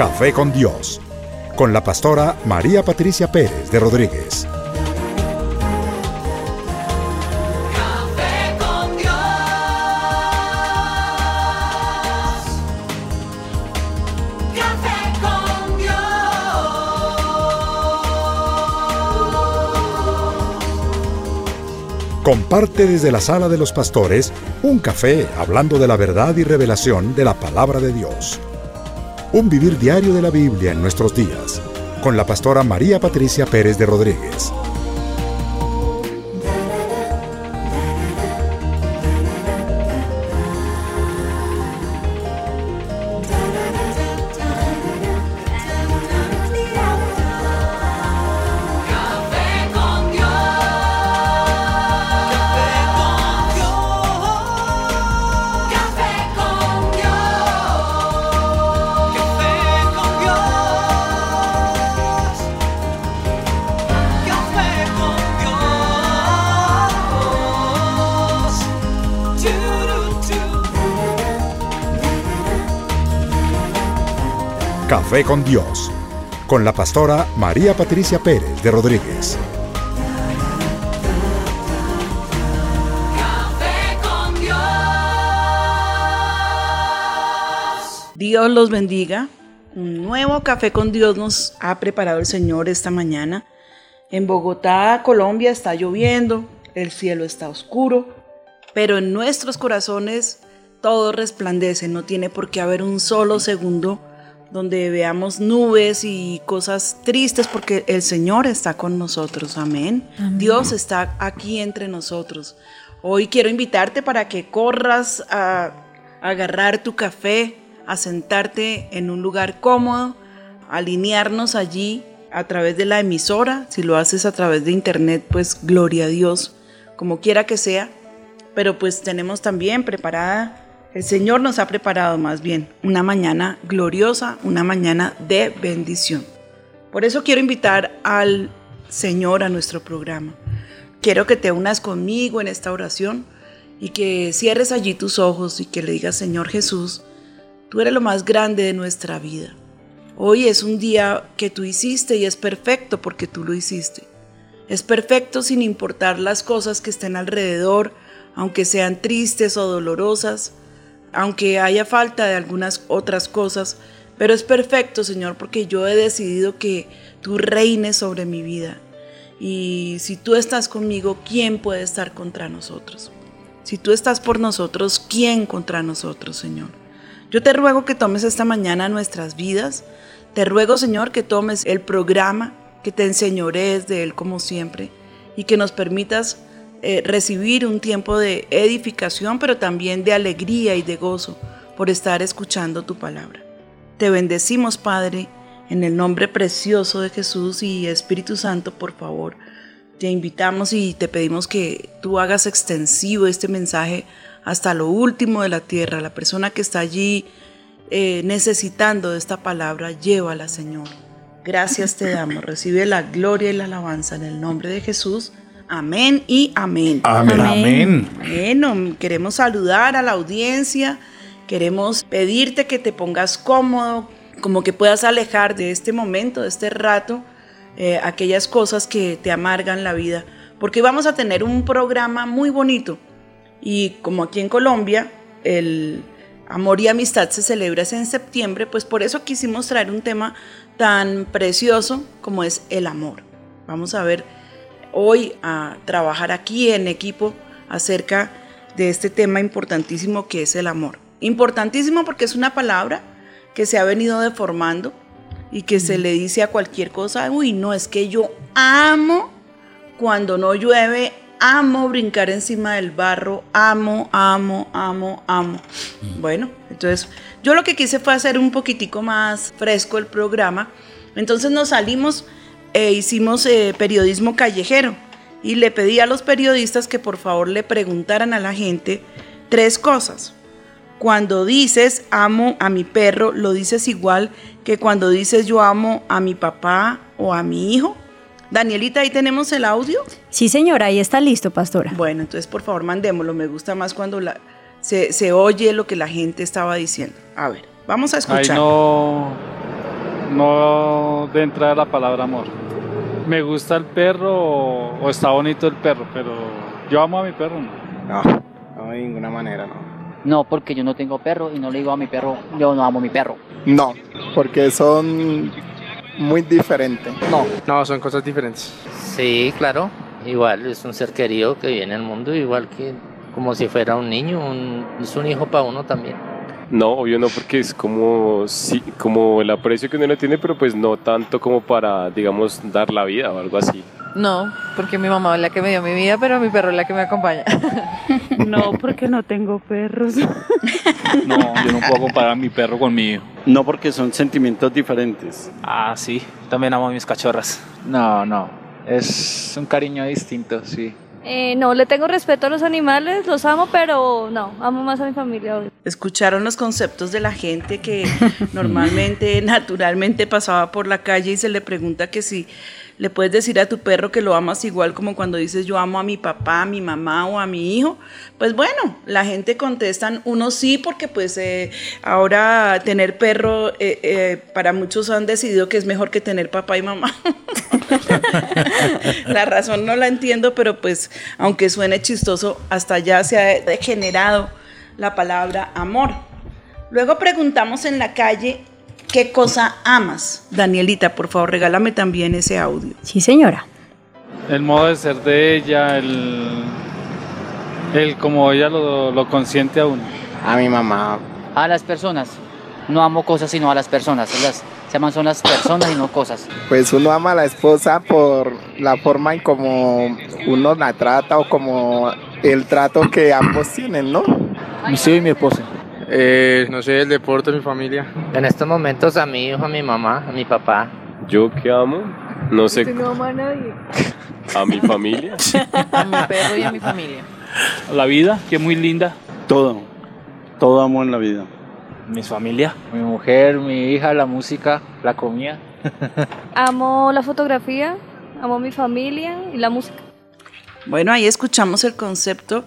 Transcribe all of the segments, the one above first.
Café con Dios, con la pastora María Patricia Pérez de Rodríguez. Café con Dios. Café con Dios. Comparte desde la sala de los pastores un café hablando de la verdad y revelación de la palabra de Dios. Un vivir diario de la Biblia en nuestros días, con la pastora María Patricia Pérez de Rodríguez. Con Dios, con la pastora María Patricia Pérez de Rodríguez. Café con Dios. Dios los bendiga. Un nuevo café con Dios nos ha preparado el Señor esta mañana. En Bogotá, Colombia, está lloviendo, el cielo está oscuro, pero en nuestros corazones todo resplandece. No tiene por qué haber un solo segundo donde veamos nubes y cosas tristes porque el Señor está con nosotros. Amén. Dios está aquí entre nosotros. Hoy quiero invitarte para que corras a agarrar tu café, a sentarte en un lugar cómodo, alinearnos allí a través de la emisora. Si lo haces a través de internet, pues gloria a Dios, como quiera que sea. Pero pues tenemos también preparada, el Señor nos ha preparado más bien una mañana gloriosa, una mañana de bendición. Por eso quiero invitar al Señor a nuestro programa. Quiero que te unas conmigo en esta oración y que cierres allí tus ojos y que le digas, Señor Jesús, tú eres lo más grande de nuestra vida. Hoy es un día que tú hiciste y es perfecto porque tú lo hiciste. Es perfecto sin importar las cosas que estén alrededor, aunque sean tristes o dolorosas, aunque haya falta de algunas otras cosas, pero es perfecto, Señor, porque yo he decidido que tú reines sobre mi vida. Y si tú estás conmigo, ¿quién puede estar contra nosotros? Si tú estás por nosotros, ¿quién contra nosotros, Señor? Yo te ruego que tomes esta mañana nuestras vidas. Te ruego, Señor, que tomes el programa, que te enseñores de él como siempre y que nos permitas eh, recibir un tiempo de edificación, pero también de alegría y de gozo por estar escuchando tu palabra. Te bendecimos, Padre, en el nombre precioso de Jesús y Espíritu Santo, por favor. Te invitamos y te pedimos que tú hagas extensivo este mensaje hasta lo último de la tierra. La persona que está allí eh, necesitando de esta palabra, llévala, Señor. Gracias te damos. Recibe la gloria y la alabanza en el nombre de Jesús. Amén y amén. Amén. Amén. Bueno, queremos saludar a la audiencia, queremos pedirte que te pongas cómodo, como que puedas alejar de este momento, de este rato, eh, aquellas cosas que te amargan la vida, porque vamos a tener un programa muy bonito y como aquí en Colombia el amor y amistad se celebra en septiembre, pues por eso quisimos traer un tema tan precioso como es el amor. Vamos a ver hoy a trabajar aquí en equipo acerca de este tema importantísimo que es el amor. Importantísimo porque es una palabra que se ha venido deformando y que se le dice a cualquier cosa, uy, no, es que yo amo cuando no llueve, amo brincar encima del barro, amo, amo, amo, amo. Bueno, entonces yo lo que quise fue hacer un poquitico más fresco el programa. Entonces nos salimos e hicimos eh, periodismo callejero y le pedí a los periodistas que por favor le preguntaran a la gente tres cosas. Cuando dices amo a mi perro, ¿lo dices igual que cuando dices yo amo a mi papá o a mi hijo? Danielita, ahí tenemos el audio. Sí, señora, ahí está listo, pastora. Bueno, entonces por favor mandémoslo. Me gusta más cuando la, se, se oye lo que la gente estaba diciendo. A ver, vamos a Ay, escuchar. no. No de entrada la palabra amor. Me gusta el perro o, o está bonito el perro, pero yo amo a mi perro. ¿no? No, no de ninguna manera, no. No, porque yo no tengo perro y no le digo a mi perro, yo no amo a mi perro. No, porque son muy diferentes. No, no, son cosas diferentes. Sí, claro. Igual es un ser querido que viene al mundo, igual que como si fuera un niño, un- es un hijo para uno también. No, obvio no, porque es como, sí, como el aprecio que uno le tiene, pero pues no tanto como para, digamos, dar la vida o algo así. No, porque mi mamá es la que me dio mi vida, pero mi perro es la que me acompaña. No, porque no tengo perros. No, yo no puedo comparar a mi perro con mi hijo. No porque son sentimientos diferentes. Ah, sí, también amo a mis cachorras. No, no. Es un cariño distinto, sí. Eh, no, le tengo respeto a los animales, los amo, pero no, amo más a mi familia. obvio. Escucharon los conceptos de la gente que normalmente, naturalmente pasaba por la calle y se le pregunta que si le puedes decir a tu perro que lo amas igual como cuando dices yo amo a mi papá, a mi mamá o a mi hijo. Pues bueno, la gente contestan uno sí porque pues eh, ahora tener perro eh, eh, para muchos han decidido que es mejor que tener papá y mamá. la razón no la entiendo, pero pues aunque suene chistoso, hasta ya se ha degenerado la palabra amor. Luego preguntamos en la calle, ¿qué cosa amas? Danielita, por favor, regálame también ese audio. Sí, señora. El modo de ser de ella, el, el como ella lo, lo consiente a uno. A mi mamá. A las personas. No amo cosas, sino a las personas. Las, se llaman son las personas y no cosas. Pues uno ama a la esposa por la forma en como uno la trata o como el trato que ambos tienen, ¿no? Y mi esposa. Eh, no sé, el deporte, mi familia. En estos momentos a mi hijo, a mi mamá, a mi papá. Yo que amo, no sé, No amo a nadie. a mi familia. A mi perro y a mi familia. La vida, que es muy linda. Todo. Todo amo en la vida. Mi familia. Mi mujer, mi hija, la música, la comida. Amo la fotografía, amo mi familia y la música. Bueno, ahí escuchamos el concepto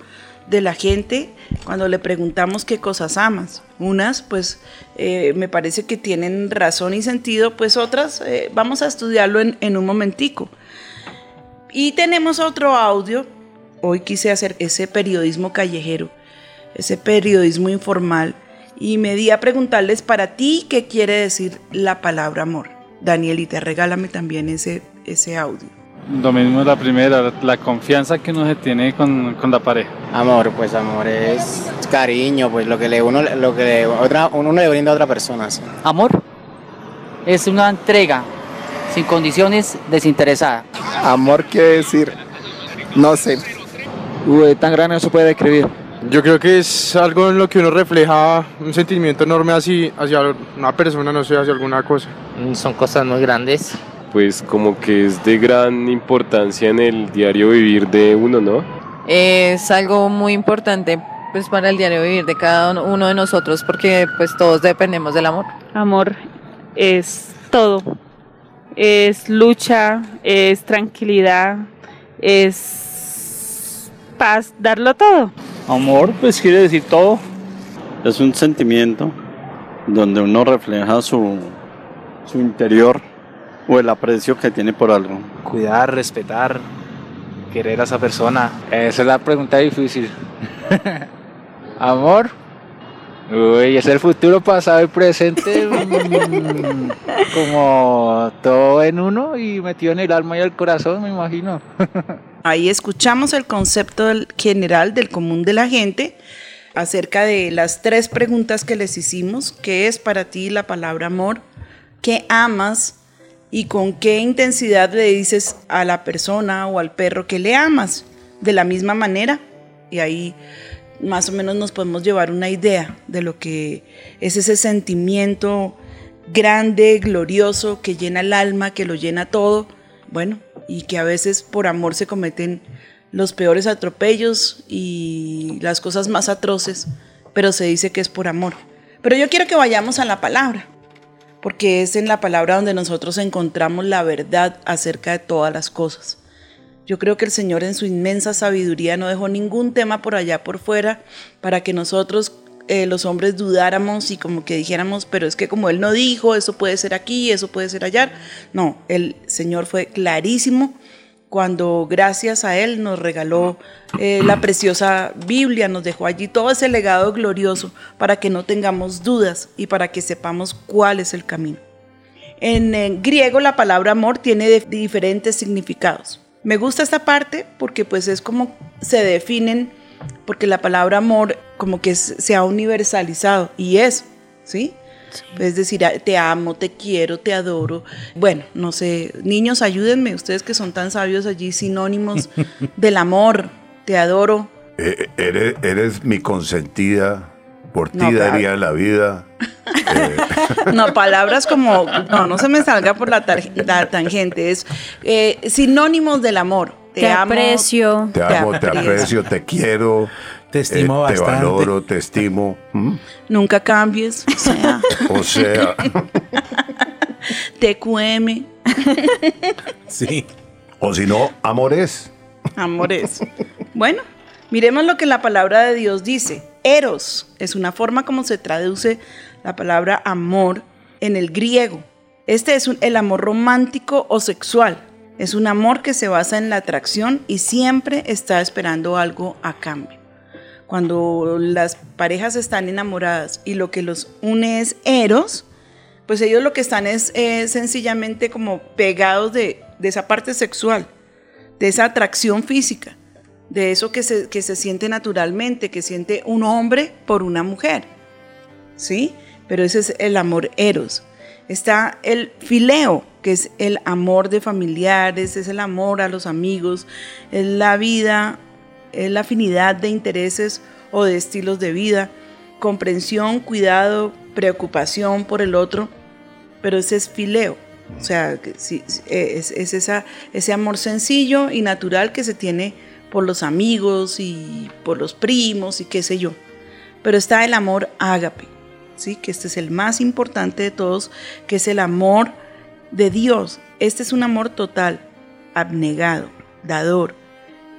de la gente cuando le preguntamos qué cosas amas. Unas, pues, eh, me parece que tienen razón y sentido, pues otras, eh, vamos a estudiarlo en, en un momentico. Y tenemos otro audio. Hoy quise hacer ese periodismo callejero, ese periodismo informal, y me di a preguntarles para ti qué quiere decir la palabra amor. Danielita, regálame también ese, ese audio. Lo mismo es la primera, la confianza que uno se tiene con, con la pareja. Amor, pues amor es cariño, pues lo que le uno, lo que le- otra, uno le brinda a otra persona. sí. Amor es una entrega sin condiciones desinteresada. Amor quiere decir, no sé, Uy, tan grande no se puede describir. Yo creo que es algo en lo que uno refleja un sentimiento enorme así, hacia una persona, no sé, hacia alguna cosa. Mm, Son cosas muy grandes. Pues como que es de gran importancia en el diario vivir de uno, ¿no? Es algo muy importante pues para el diario vivir de cada uno de nosotros porque pues todos dependemos del amor. Amor es todo. Es lucha, es tranquilidad, es paz, darlo todo. Amor, pues quiere decir todo. Es un sentimiento donde uno refleja su, su interior o el aprecio que tiene por algo. Cuidar, respetar, querer a esa persona. Esa es la pregunta difícil. Amor. Uy, es el futuro, pasado y presente. mm, como todo en uno y metido en el alma y el corazón, me imagino. Ahí escuchamos el concepto general del común de la gente acerca de las tres preguntas que les hicimos. ¿Qué es para ti la palabra amor? ¿Qué amas? ¿Y con qué intensidad le dices a la persona o al perro que le amas? De la misma manera. Y ahí más o menos nos podemos llevar una idea de lo que es ese sentimiento grande, glorioso, que llena el alma, que lo llena todo. Bueno, y que a veces por amor se cometen los peores atropellos y las cosas más atroces, pero se dice que es por amor. Pero yo quiero que vayamos a la palabra, porque es en la palabra donde nosotros encontramos la verdad acerca de todas las cosas. Yo creo que el Señor en su inmensa sabiduría no dejó ningún tema por allá por fuera para que nosotros eh, los hombres dudáramos y como que dijéramos, pero es que como él no dijo, eso puede ser aquí, eso puede ser allá. No, el Señor fue clarísimo cuando gracias a Él nos regaló eh, la preciosa Biblia, nos dejó allí todo ese legado glorioso para que no tengamos dudas y para que sepamos cuál es el camino. En eh, griego la palabra amor tiene diferentes significados. Me gusta esta parte porque pues es como se definen, porque la palabra amor como que se ha universalizado y es, ¿sí? Es decir, a- te amo, te quiero, te adoro. Bueno, no sé, niños, ayúdenme, ustedes que son tan sabios allí, sinónimos del amor, te adoro. Eh, eres, eres mi consentida, por ti No, claro. daría la vida. No, palabras como, no, no se me salga por la, tangente, es eh, sinónimos del amor. Te, Te amo, aprecio. Te amo, te aprecio, te quiero. Te estimo Te bastante. valoro, te estimo. ¿Mm? Nunca cambies, o sea, O sea, TQM, Sí. o si no, amores. amores. Bueno, miremos lo que la palabra de Dios dice. Eros es una forma como se traduce la palabra amor en el griego. Este es un- el amor romántico o sexual. Es un amor que se basa en la atracción y siempre está esperando algo a cambio. Cuando las parejas están enamoradas y lo que los une es eros, pues ellos lo que están es sencillamente como pegados de, de esa parte sexual, de esa atracción física, de eso que se, que se siente naturalmente, que siente un hombre por una mujer. ¿Sí? Pero ese es el amor eros. Está el fileo, que es el amor de familiares, es el amor a los amigos, es la vida, es la afinidad de intereses o de estilos de vida, comprensión, cuidado, preocupación por el otro, pero ese es fileo. O sea, es, ese amor sencillo y natural que se tiene por los amigos y por los primos y qué sé yo. Pero está el amor ágape, ¿sí? que este es el más importante de todos, que es el amor de Dios. Este es un amor total, abnegado, dador,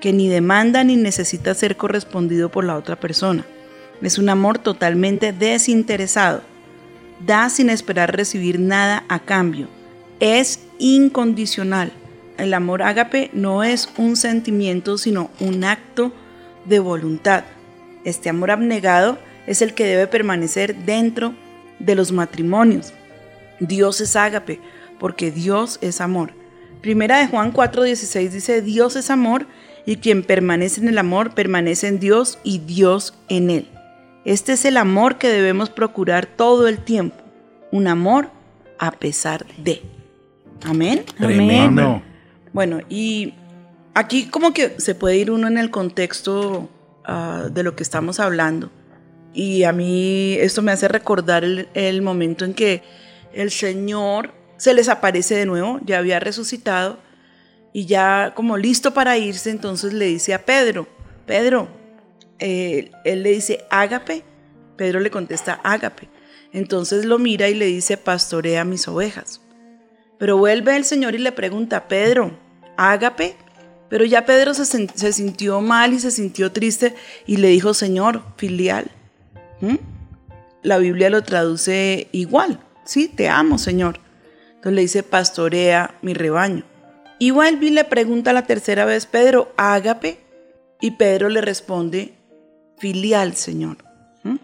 que ni demanda ni necesita ser correspondido por la otra persona. Es un amor totalmente desinteresado. Da sin esperar recibir nada a cambio. Es incondicional. El amor ágape no es un sentimiento, sino un acto de voluntad. Este amor abnegado es el que debe permanecer dentro de los matrimonios. Dios es ágape, porque Dios es amor. Primera de Juan 4:16 dice, Dios es amor y quien permanece en el amor permanece en Dios y Dios en él. Este es el amor que debemos procurar todo el tiempo, un amor a pesar de. Amén. Tremendo. Bueno, y aquí como que se puede ir uno en el contexto ah, de lo que estamos hablando. Y a mí esto me hace recordar el, el momento en que el Señor se les aparece de nuevo, ya había resucitado y ya como listo para irse, entonces le dice a Pedro, Pedro, eh, él le dice, ágape, Pedro le contesta, ágape. Entonces lo mira y le dice, pastorea mis ovejas. Pero vuelve el Señor y le pregunta, Pedro, ágape. Pero ya Pedro se, sintió mal y se sintió triste y le dijo, Señor, filial. ¿Mm? La Biblia lo traduce igual, sí, te amo, Señor. Entonces le dice, pastorea mi rebaño. Y vuelve y le pregunta la tercera vez, Pedro, ágape. Y Pedro le responde, filial, Señor. ¿Mm?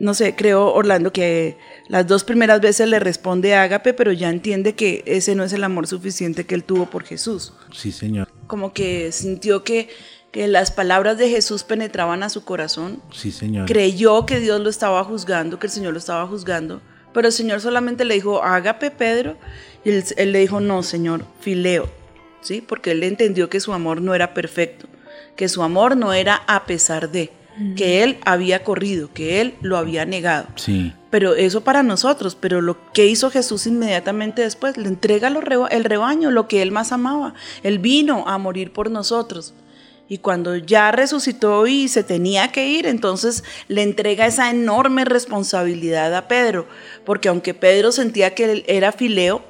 No sé, creo, Orlando, que las dos primeras veces le responde ágape, pero ya entiende que ese no es el amor suficiente que él tuvo por Jesús. Sí, señor. Como que sintió que, que las palabras de Jesús penetraban a su corazón. Sí, señor. Creyó que Dios lo estaba juzgando, que el Señor lo estaba juzgando, pero el Señor solamente le dijo, ágape, Pedro, y él, él le dijo, no, Señor, fileo, ¿sí? Porque él entendió que su amor no era perfecto, que su amor no era a pesar de, que él había corrido, que él lo había negado. Sí. Pero eso para nosotros, pero lo que hizo Jesús inmediatamente después, le entrega reba- el rebaño, lo que él más amaba. Él vino a morir por nosotros. Y cuando ya resucitó y se tenía que ir, entonces le entrega esa enorme responsabilidad a Pedro, porque aunque Pedro sentía que él era fileo,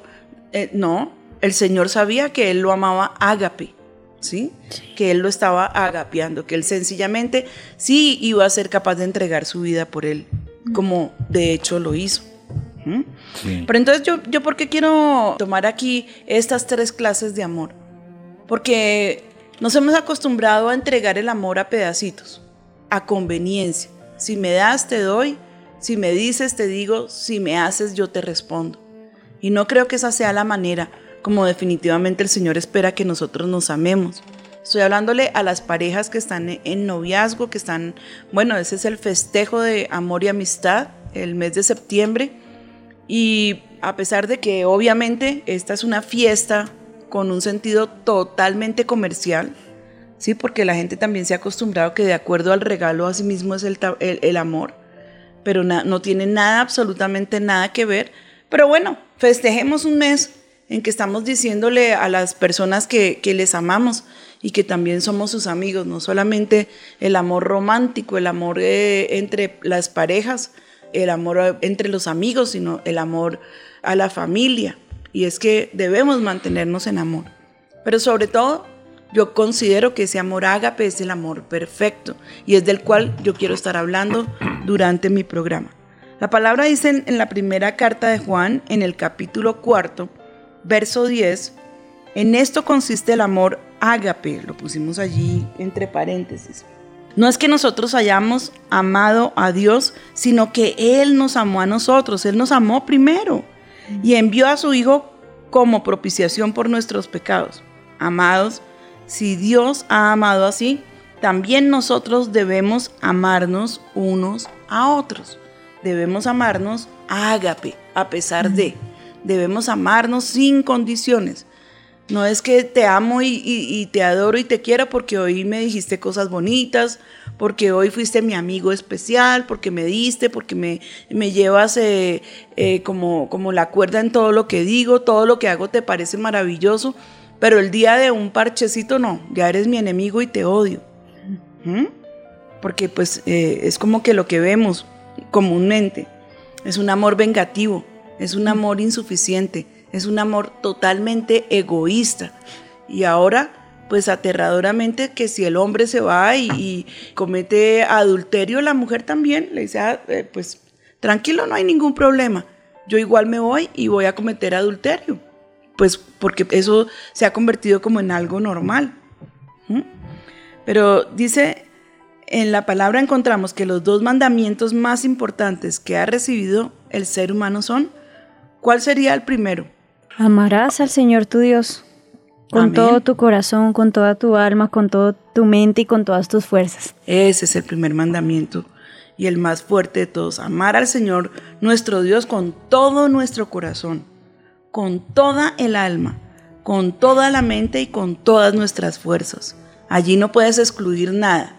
eh, no, el Señor sabía que él lo amaba ágape. ¿sí? Que él lo estaba agapeando, que él sencillamente sí iba a ser capaz de entregar su vida por él, como de hecho lo hizo. ¿Mm? Pero entonces yo, yo, ¿por qué quiero tomar aquí estas tres clases de amor? Porque nos hemos acostumbrado a entregar el amor a pedacitos, a conveniencia. Si me das, te doy. Si me dices, te digo. Si me haces, yo te respondo. Y no creo que esa sea la manera como definitivamente el Señor espera que nosotros nos amemos. Estoy hablándole a las parejas que están en noviazgo, que están, bueno, ese es el festejo de amor y amistad, el mes de septiembre. Y a pesar de que obviamente esta es una fiesta con un sentido totalmente comercial, sí, porque la gente también se ha acostumbrado que de acuerdo al regalo a sí mismo es el, el, el amor, pero no tiene nada, absolutamente nada que ver. Pero bueno, festejemos un mes en que estamos diciéndole a las personas que, les amamos y que también somos sus amigos, no solamente el amor romántico, el amor eh, entre las parejas, el amor entre los amigos, sino el amor a la familia. Y es que debemos mantenernos en amor. Pero sobre todo, yo considero que ese amor ágape es el amor perfecto y es del cual yo quiero estar hablando durante mi programa. La palabra dice en, en la primera carta de Juan, en el capítulo cuarto, verso 10, en esto consiste el amor ágape, lo pusimos allí entre paréntesis. No es que nosotros hayamos amado a Dios, sino que Él nos amó a nosotros, Él nos amó primero y envió a su Hijo como propiciación por nuestros pecados. Amados, si Dios ha amado así, también nosotros debemos amarnos unos a otros. Debemos amarnos ágape, a pesar de. Debemos amarnos sin condiciones. No es que te amo y, te adoro y te quiero porque hoy me dijiste cosas bonitas, porque hoy fuiste mi amigo especial, porque me diste, porque me, me llevas eh, eh, como, como la cuerda en todo lo que digo, todo lo que hago te parece maravilloso, pero el día de un parchecito no, ya eres mi enemigo y te odio. ¿Mm? Porque pues eh, es como que lo que vemos comúnmente es un amor vengativo, es un amor insuficiente es un amor totalmente egoísta. Y ahora, pues aterradoramente, que si el hombre se va y, comete adulterio, la mujer también le dice, ah, eh, pues tranquilo, no hay ningún problema. Yo igual me voy y voy a cometer adulterio. Pues porque eso se ha convertido como en algo normal. Pero dice, en la palabra encontramos que los dos mandamientos más importantes que ha recibido el ser humano son, ¿cuál sería el primero? Amarás al Señor tu Dios con Amén. todo tu corazón, con toda tu alma, con toda tu mente y con todas tus fuerzas. Ese es el primer mandamiento y el más fuerte de todos. Amar al Señor nuestro Dios con todo nuestro corazón, con toda el alma, con toda la mente y con todas nuestras fuerzas. Allí no puedes excluir nada,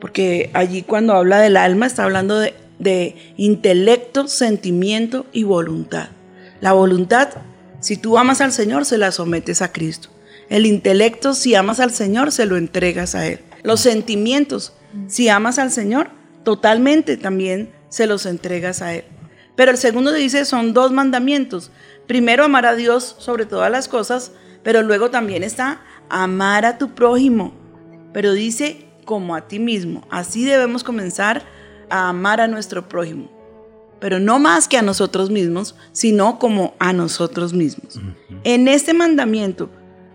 porque allí cuando habla del alma está hablando de, de intelecto, sentimiento y voluntad. La voluntad si tú amas al Señor, se la sometes a Cristo. El intelecto, si amas al Señor, se lo entregas a Él. Los sentimientos, si amas al Señor, totalmente también se los entregas a Él. Pero el segundo dice, son dos mandamientos. Primero, amar a Dios sobre todas las cosas, pero luego también está amar a tu prójimo. Pero dice, como a ti mismo. Así debemos comenzar a amar a nuestro prójimo pero no más que a nosotros mismos, sino como a nosotros mismos. Uh -huh. En este mandamiento,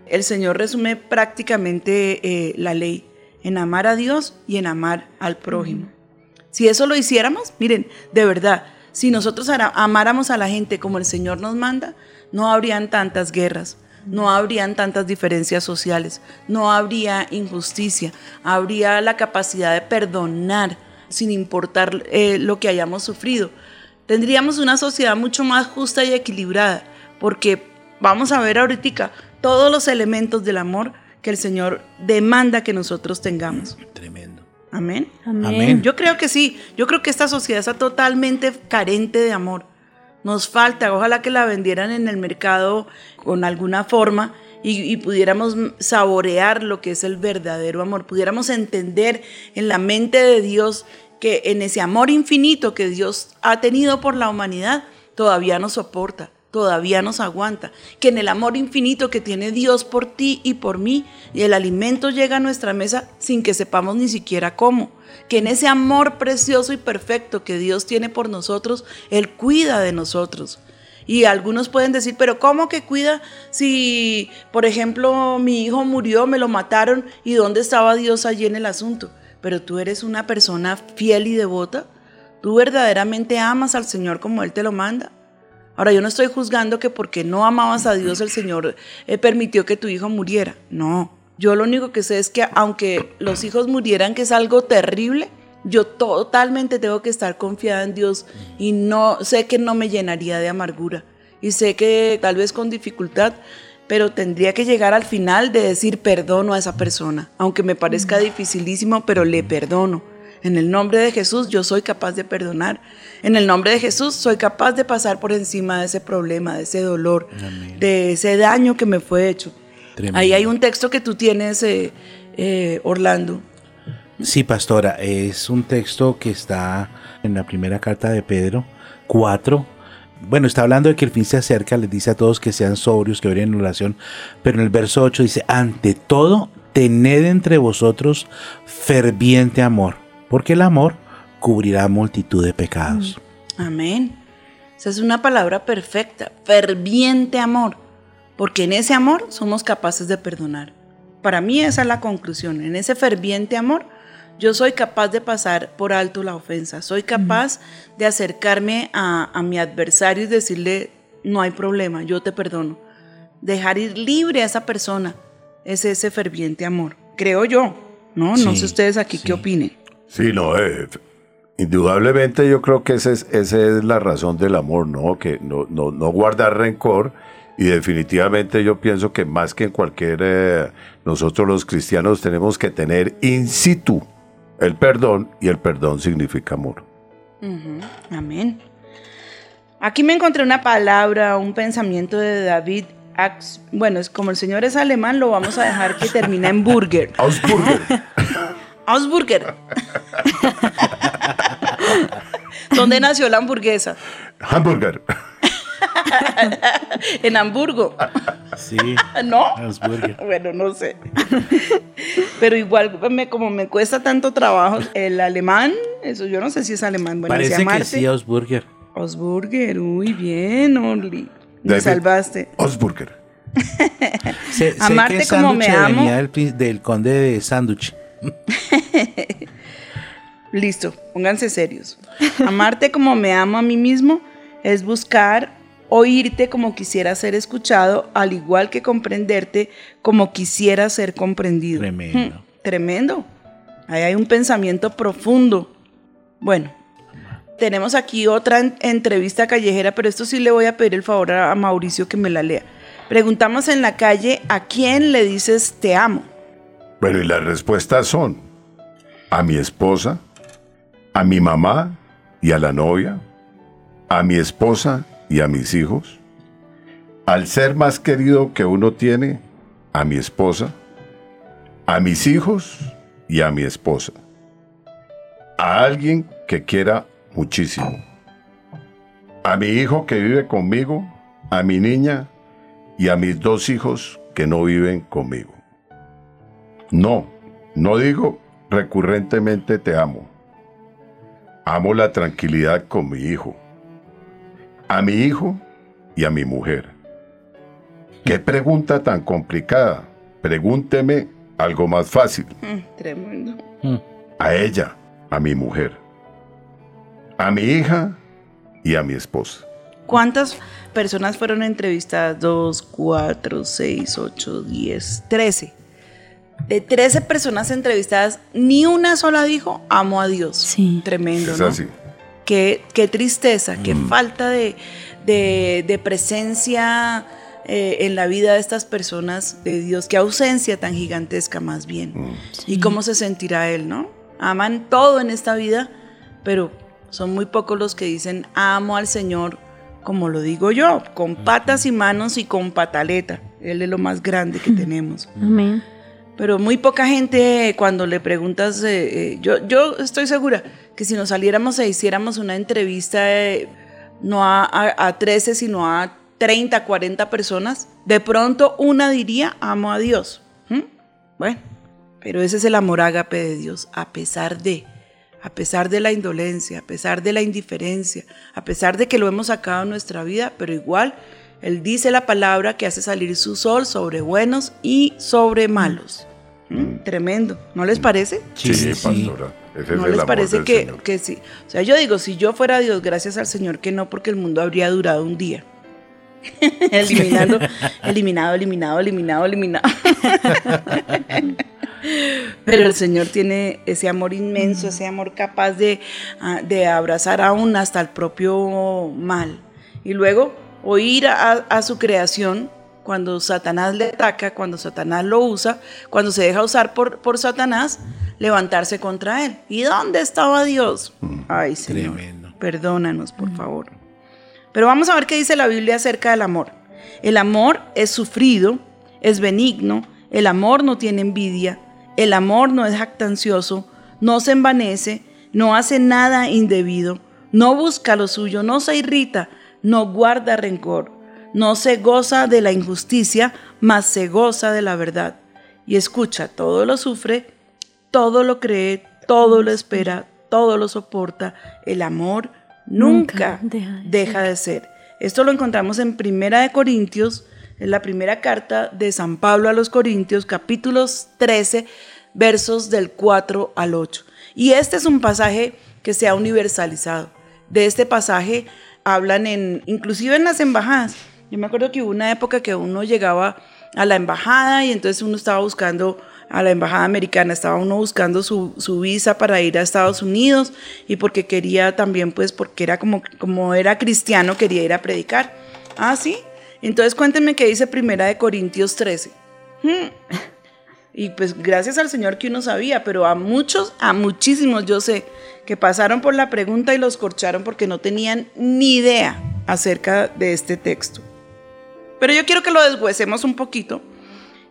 el Señor resume prácticamente eh, la ley en amar a Dios y en amar al prójimo. Uh -huh. Si eso lo hiciéramos, miren, de verdad, si nosotros amáramos a la gente como el Señor nos manda, no habrían tantas guerras, no habrían tantas diferencias sociales, no habría injusticia, habría la capacidad de perdonar sin importar eh, lo que hayamos sufrido tendríamos una sociedad mucho más justa y equilibrada, porque vamos a ver ahorita todos los elementos del amor que el Señor demanda que nosotros tengamos. Tremendo. Amén. Amén. Yo creo que sí, yo creo que esta sociedad está totalmente carente de amor. Nos falta, ojalá que la vendieran en el mercado con alguna forma y, y, pudiéramos saborear lo que es el verdadero amor, pudiéramos entender en la mente de Dios que en ese amor infinito que Dios ha tenido por la humanidad, todavía nos soporta, todavía nos aguanta, que en el amor infinito que tiene Dios por ti y por mí, el alimento llega a nuestra mesa sin que sepamos ni siquiera cómo, que en ese amor precioso y perfecto que Dios tiene por nosotros, Él cuida de nosotros. Y algunos pueden decir, pero ¿cómo que cuida si, por ejemplo, mi hijo murió, me lo mataron y dónde estaba Dios allí en el asunto? Pero tú eres una persona fiel y devota, tú verdaderamente amas al Señor como Él te lo manda. Ahora, yo no estoy juzgando que porque no amabas a Dios el Señor eh, permitió que tu hijo muriera. No, yo lo único que sé es que aunque los hijos murieran, que es algo terrible, yo totalmente tengo que estar confiada en Dios y no sé que no me llenaría de amargura y sé que tal vez con dificultad, pero tendría que llegar al final de decir perdono a esa persona, aunque me parezca dificilísimo, pero le perdono. En el nombre de Jesús yo soy capaz de perdonar. En el nombre de Jesús soy capaz de pasar por encima de ese problema, de ese dolor, de ese daño que me fue hecho. Tremendo. Ahí hay un texto que tú tienes, eh, eh, Orlando. Sí, pastora, es un texto que está en la primera carta de Pedro 4. Bueno, está hablando de que el fin se acerca, les dice a todos que sean sobrios, que oren en oración, pero en el verso 8 dice, ante todo, tened entre vosotros ferviente amor, porque el amor cubrirá multitud de pecados. Amén. Esa es una palabra perfecta, ferviente amor, porque en ese amor somos capaces de perdonar. Para mí esa es la conclusión, en ese ferviente amor yo soy capaz de pasar por alto la ofensa, soy capaz de acercarme a, a mi adversario y decirle, no hay problema, yo te perdono. Dejar ir libre a esa persona es ese ferviente amor, creo yo, ¿no? no sé ustedes aquí qué opinen. Sí, no, eh, indudablemente yo creo que esa es, esa es la razón del amor, ¿no? Que no, no, no guardar rencor y definitivamente yo pienso que más que en cualquier, eh, nosotros los cristianos tenemos que tener in situ el perdón y el perdón significa amor. Amén. Aquí me encontré una palabra, un pensamiento de David. Ax- Bueno, es como el señor es alemán, lo vamos a dejar que termina en burger. Ausburger. Ausburger. ¿Dónde nació la hamburguesa? Hamburger. en Hamburgo. Sí. ¿No? Augsburger. Bueno, no sé. Pero igual, me- como me cuesta tanto trabajo el alemán, eso yo no sé si es alemán. Bueno, Parece decía que sí, Ausburger. Ausburger, uy, bien, Orly. Me salvaste. Sé, sé Amarte que como me amo. venía del, pri- del conde de sándwich. Listo, pónganse serios. Amarte como me amo a mí mismo es buscar oírte como quisiera ser escuchado, al igual que comprenderte como quisiera ser comprendido. Tremendo. Hmm, tremendo. Ahí hay un pensamiento profundo. Bueno, tenemos aquí otra en- entrevista callejera, pero esto sí le voy a pedir el favor a, a Mauricio que me la lea. Preguntamos en la calle, ¿a quién le dices te amo? Bueno, y las respuestas son a mi esposa, a mi mamá y a la novia, a mi esposa y a mis hijos, al ser más querido que uno tiene, a mi esposa, a mis hijos y a mi esposa, a alguien que quiera muchísimo, a mi hijo que vive conmigo, a mi niña y a mis dos hijos que no viven conmigo. No, no digo recurrentemente te amo. Amo la tranquilidad con mi hijo. A mi hijo y a mi mujer. ¿Qué pregunta tan complicada? Pregúnteme algo más fácil. Hmm, tremendo. A ella, a mi mujer. A mi hija y a mi esposa. ¿Cuántas personas fueron entrevistadas? Dos, cuatro, seis, ocho, diez, trece. De 13 personas entrevistadas, ni una sola dijo amo a Dios. Sí. Tremendo, Es ¿no? así. Qué, qué tristeza, qué Mm. falta de, de- de presencia eh, en la vida de estas personas de Dios, qué ausencia tan gigantesca más bien. Mm. Y cómo se sentirá Él, ¿no? Aman todo en esta vida, pero son muy pocos los que dicen amo al Señor, como lo digo yo, con patas y manos y con pataleta. Él es lo más grande que tenemos. Amén. Pero muy poca gente cuando le preguntas, eh, eh, yo, yo estoy segura que si nos saliéramos e hiciéramos una entrevista, eh, no a, a, a 13, sino a 30, 40 personas, de pronto una diría, amo a Dios. Bueno, pero ese es el amor ágape de Dios, a pesar de, a pesar de la indolencia, a pesar de la indiferencia, a pesar de que lo hemos sacado de nuestra vida, pero igual Él dice la palabra que hace salir su sol sobre buenos y sobre malos. ¿Mm? Tremendo, ¿no les parece? Sí, pastora. Ese ¿No es el les amor parece del que, Señor. que sí? O sea, yo digo, si yo fuera Dios, gracias al Señor que no, porque el mundo habría durado un día. Eliminando, eliminado, eliminado, eliminado, eliminado. Pero el Señor tiene ese amor inmenso, ese amor capaz de, ah, de abrazar aún hasta el propio mal. Y luego oír a, a su creación cuando Satanás le ataca, cuando Satanás lo usa, cuando se deja usar por, por Satanás, levantarse contra él. ¿Y dónde estaba Dios? Ay, Señor, perdónanos, por favor. Pero vamos a ver qué dice la Biblia acerca del amor. El amor es sufrido, es benigno, el amor no tiene envidia, el amor no es jactancioso, no se envanece, no hace nada indebido, no busca lo suyo, no se irrita, no guarda rencor, no se goza de la injusticia, mas se goza de la verdad. Y escucha, todo lo sufre, todo lo cree, todo lo espera, todo lo soporta. El amor nunca, deja, de ser. Esto lo encontramos en Primera de Corintios, en la primera carta de San Pablo a los Corintios, capítulos 13, versos del 4 al 8. Y este es un pasaje que se ha universalizado. De este pasaje hablan en, inclusive en las embajadas. Yo me acuerdo que hubo una época que uno llegaba a la embajada y entonces uno estaba buscando a la embajada americana, estaba uno buscando su, su visa para ir a Estados Unidos y porque quería también, pues porque era como, como era cristiano, quería ir a predicar. Ah, sí. Entonces cuéntenme qué dice Primera de Corintios 13. Hmm. Y pues gracias al Señor que uno sabía, pero a muchos, a muchísimos yo sé, que pasaron por la pregunta y los corcharon porque no tenían ni idea acerca de este texto. Pero yo quiero que lo deshuesemos un poquito.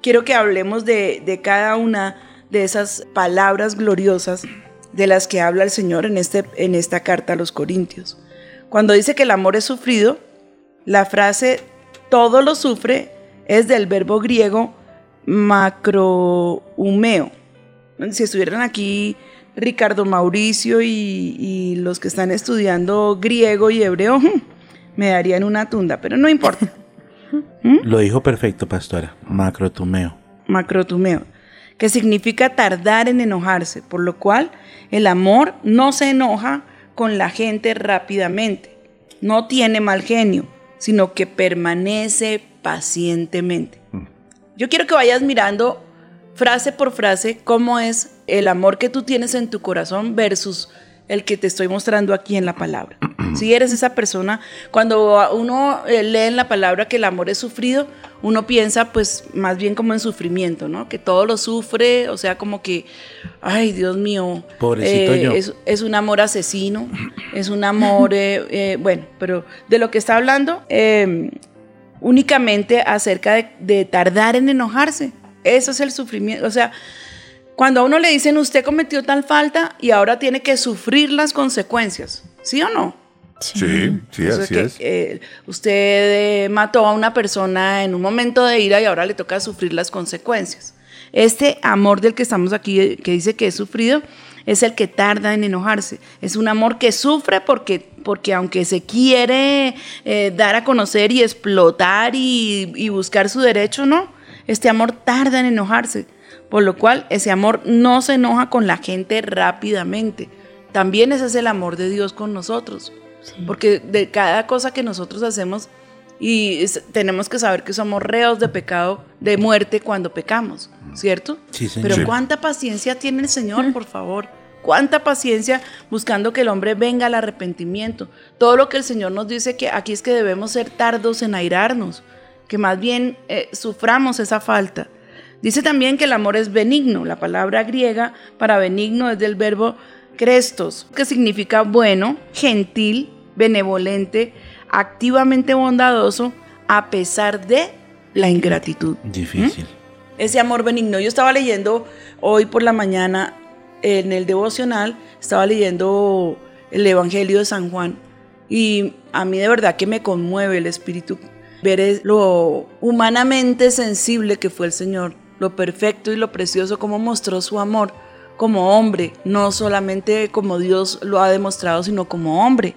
Quiero que hablemos de, de cada una de esas palabras gloriosas de las que habla el Señor en, este, en esta carta a los Corintios. Cuando dice que el amor es sufrido, la frase todo lo sufre es del verbo griego macrohumeo. Si estuvieran aquí Ricardo Mauricio y, y los que están estudiando griego y hebreo, me darían una tunda, pero no importa. Lo dijo perfecto, pastora. Macrotumeo. macrotumeo, que significa tardar en enojarse, por lo cual el amor no se enoja con la gente rápidamente, no tiene mal genio, sino que permanece pacientemente. Yo quiero que vayas mirando frase por frase cómo es el amor que tú tienes en tu corazón versus el que te estoy mostrando aquí en la palabra. Si eres esa persona, cuando uno eh, lee en la palabra que el amor es sufrido, uno piensa pues más bien como en sufrimiento, ¿no? Que todo lo sufre, o sea, como que, ay, Dios mío, Pobrecito eh, yo. es, es un amor asesino, es un amor, eh, eh, bueno, pero de lo que está hablando, eh, únicamente acerca de, de tardar en enojarse. Eso es el sufrimiento, o sea, cuando a uno le dicen usted cometió tal falta y ahora tiene que sufrir las consecuencias, ¿sí o no? Sí, sí, Eso así que, es. eh, usted eh, mató a una persona en un momento de ira y ahora le toca sufrir las consecuencias. Este amor del que estamos aquí, eh, que dice que es sufrido, es el que tarda en enojarse. Es un amor que sufre porque, porque aunque se quiere eh, dar a conocer y explotar y, y buscar su derecho, no. Este amor tarda en enojarse. Por lo cual ese amor no se enoja con la gente rápidamente. También ese es el amor de Dios con nosotros. Porque de cada cosa que nosotros hacemos y es- tenemos que saber que somos reos de pecado, de muerte cuando pecamos, ¿cierto? Sí, señor. Pero cuánta paciencia tiene el Señor, por favor. Cuánta paciencia buscando que el hombre venga al arrepentimiento. Todo lo que el Señor nos dice que aquí es que debemos ser tardos en airarnos, que más bien eh, suframos esa falta. Dice también que el amor es benigno. La palabra griega para benigno es del verbo crestos, que significa bueno, gentil, benevolente, activamente bondadoso, a pesar de la ingratitud. Difícil. Ese amor benigno. Yo estaba leyendo hoy por la mañana en el devocional, estaba leyendo el Evangelio de San Juan y a mí de verdad que me conmueve el espíritu ver lo humanamente sensible que fue el Señor, lo perfecto y lo precioso, como mostró su amor como hombre, no solamente como Dios lo ha demostrado, sino como hombre.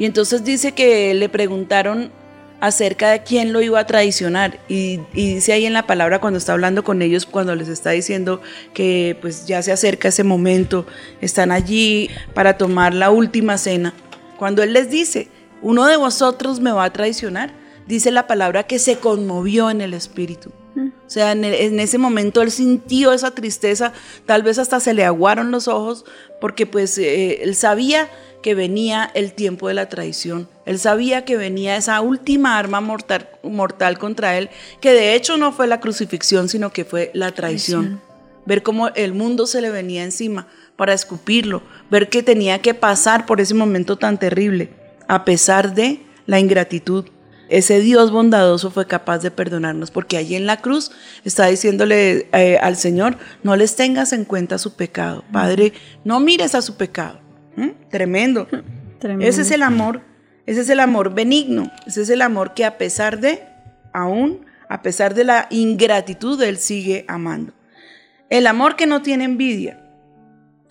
Y entonces dice que le preguntaron acerca de quién lo iba a traicionar. Y, y dice ahí en la palabra cuando está hablando con ellos, cuando les está diciendo que pues ya se acerca ese momento, están allí para tomar la última cena. Cuando Él les dice, uno de vosotros me va a traicionar, dice la palabra que se conmovió en el espíritu. O sea, en, en ese momento él sintió esa tristeza, tal vez hasta se le aguaron los ojos, porque pues eh, él sabía que venía el tiempo de la traición. Él sabía que venía esa última arma mortal, mortal contra él, que de hecho no fue la crucifixión, sino que fue la traición. Ver cómo el mundo se le venía encima para escupirlo, ver que tenía que pasar por ese momento tan terrible, a pesar de la ingratitud. Ese Dios bondadoso fue capaz de perdonarnos, porque allí en la cruz está diciéndole eh, al Señor, no les tengas en cuenta su pecado. Padre, no mires a su pecado. ¿Mm? Tremendo. Tremendo. Ese es el amor, ese es el amor benigno, ese es el amor que a pesar de, aún, a pesar de la ingratitud, Él sigue amando. El amor que no tiene envidia.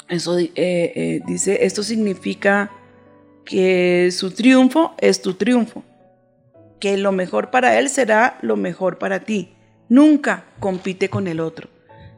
Eso eh, eh, dice, esto significa que su triunfo es tu triunfo, que lo mejor para él será lo mejor para ti. Nunca compite con el otro.